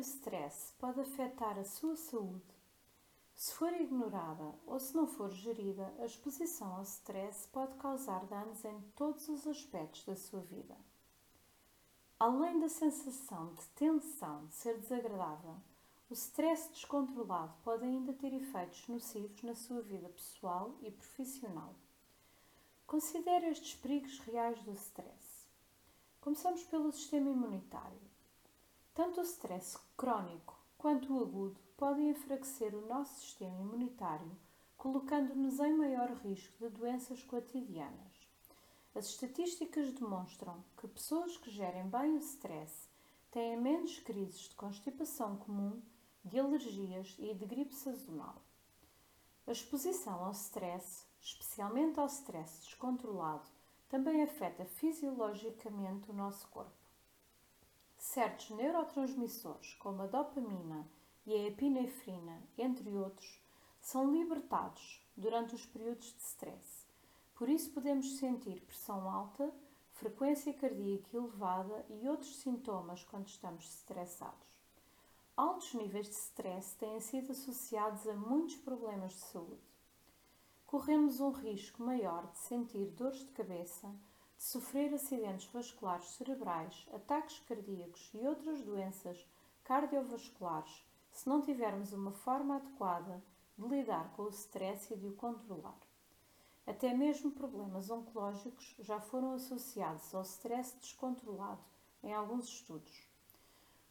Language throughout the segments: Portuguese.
stress pode afetar a sua saúde, se for ignorada ou se não for gerida, a exposição ao stress pode causar danos em todos os aspectos da sua vida. Além da sensação de tensão de ser desagradável, o stress descontrolado pode ainda ter efeitos nocivos na sua vida pessoal e profissional. Considere estes perigos reais do stress. Começamos pelo sistema imunitário. Tanto o stress crónico quanto o agudo podem enfraquecer o nosso sistema imunitário, colocando-nos em maior risco de doenças cotidianas. As estatísticas demonstram que pessoas que gerem bem o stress têm menos crises de constipação comum, de alergias e de gripe sazonal. A exposição ao stress, especialmente ao stress descontrolado, também afeta fisiologicamente o nosso corpo. Certos neurotransmissores, como a dopamina e a epinefrina, entre outros, são libertados durante os períodos de stress. Por isso podemos sentir pressão alta, frequência cardíaca elevada e outros sintomas quando estamos estressados. Altos níveis de stress têm sido associados a muitos problemas de saúde. Corremos um risco maior de sentir dores de cabeça, de sofrer acidentes vasculares cerebrais, ataques cardíacos e outras doenças cardiovasculares se não tivermos uma forma adequada de lidar com o stress e de o controlar. Até mesmo problemas oncológicos já foram associados ao stress descontrolado em alguns estudos.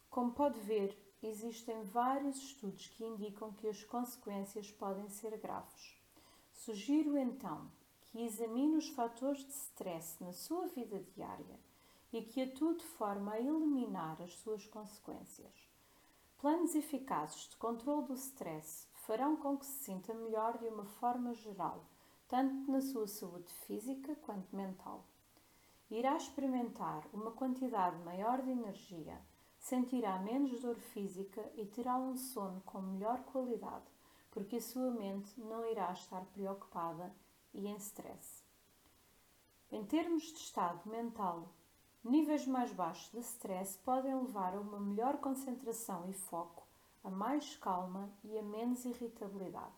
Como pode ver, existem vários estudos que indicam que as consequências podem ser graves. Sugiro então que examine os fatores de stress na sua vida diária e que atue de forma a eliminar as suas consequências. Planos eficazes de controle do stress farão com que se sinta melhor de uma forma geral, tanto na sua saúde física quanto mental. Irá experimentar uma quantidade maior de energia, sentirá menos dor física e terá um sono com melhor qualidade, porque a sua mente não irá estar preocupada e em stress. Em termos de estado mental, Níveis mais baixos de stress podem levar a uma melhor concentração e foco, a mais calma e a menos irritabilidade.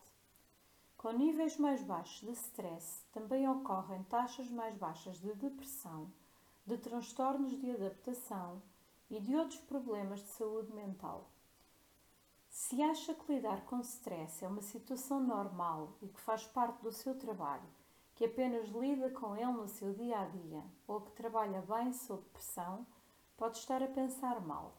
Com níveis mais baixos de stress também ocorrem taxas mais baixas de depressão, de transtornos de adaptação e de outros problemas de saúde mental. Se acha que lidar com stress é uma situação normal e que faz parte do seu trabalho, que apenas lida com ele no seu dia a dia ou que trabalha bem sob pressão, pode estar a pensar mal.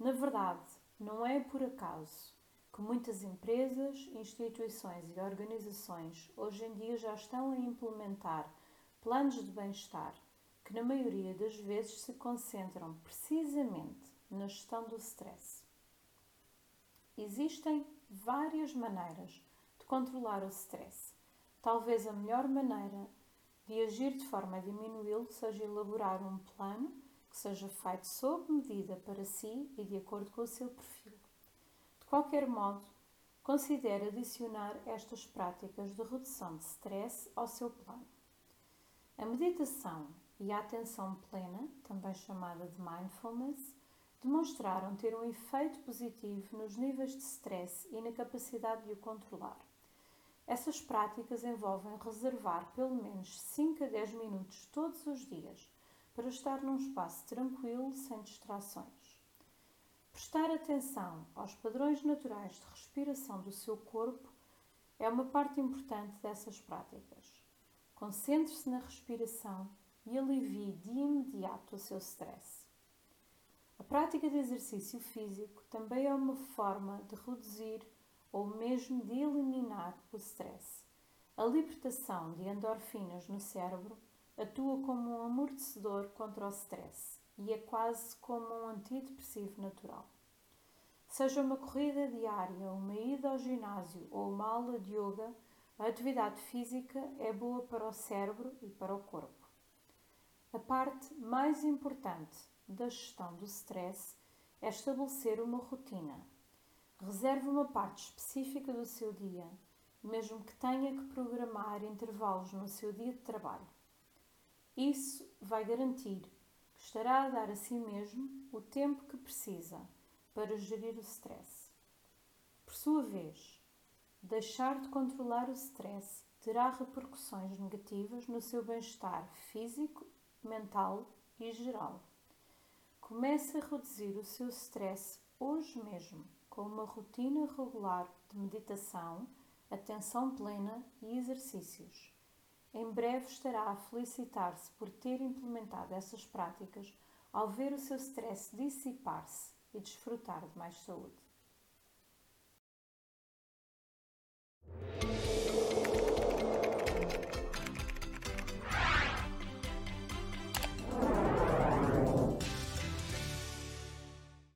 Na verdade, não é por acaso que muitas empresas, instituições e organizações hoje em dia já estão a implementar planos de bem-estar que, na maioria das vezes, se concentram precisamente na gestão do stress. Existem várias maneiras de controlar o stress Talvez a melhor maneira de agir de forma a diminuí-lo seja elaborar um plano que seja feito sob medida para si e de acordo com o seu perfil. De qualquer modo, considere adicionar estas práticas de redução de stress ao seu plano. A meditação e a atenção plena, também chamada de mindfulness, demonstraram ter um efeito positivo nos níveis de stress e na capacidade de o controlar. Essas práticas envolvem reservar pelo menos 5 a 10 minutos todos os dias para estar num espaço tranquilo, sem distrações. Prestar atenção aos padrões naturais de respiração do seu corpo é uma parte importante dessas práticas. Concentre-se na respiração e alivie de imediato o seu stress. A prática de exercício físico também é uma forma de reduzir ou mesmo de eliminar o stress. A libertação de endorfinas no cérebro atua como um amortecedor contra o stress e é quase como um antidepressivo natural. Seja uma corrida diária, uma ida ao ginásio ou uma aula de yoga, a atividade física é boa para o cérebro e para o corpo. A parte mais importante da gestão do stress é estabelecer uma rotina Reserve uma parte específica do seu dia, mesmo que tenha que programar intervalos no seu dia de trabalho. Isso vai garantir que estará a dar a si mesmo o tempo que precisa para gerir o stress. Por sua vez, deixar de controlar o stress terá repercussões negativas no seu bem-estar físico, mental e geral. Comece a reduzir o seu stress hoje mesmo com uma rotina regular de meditação, atenção plena e exercícios. Em breve estará a felicitar-se por ter implementado essas práticas ao ver o seu stress dissipar-se e desfrutar de mais saúde.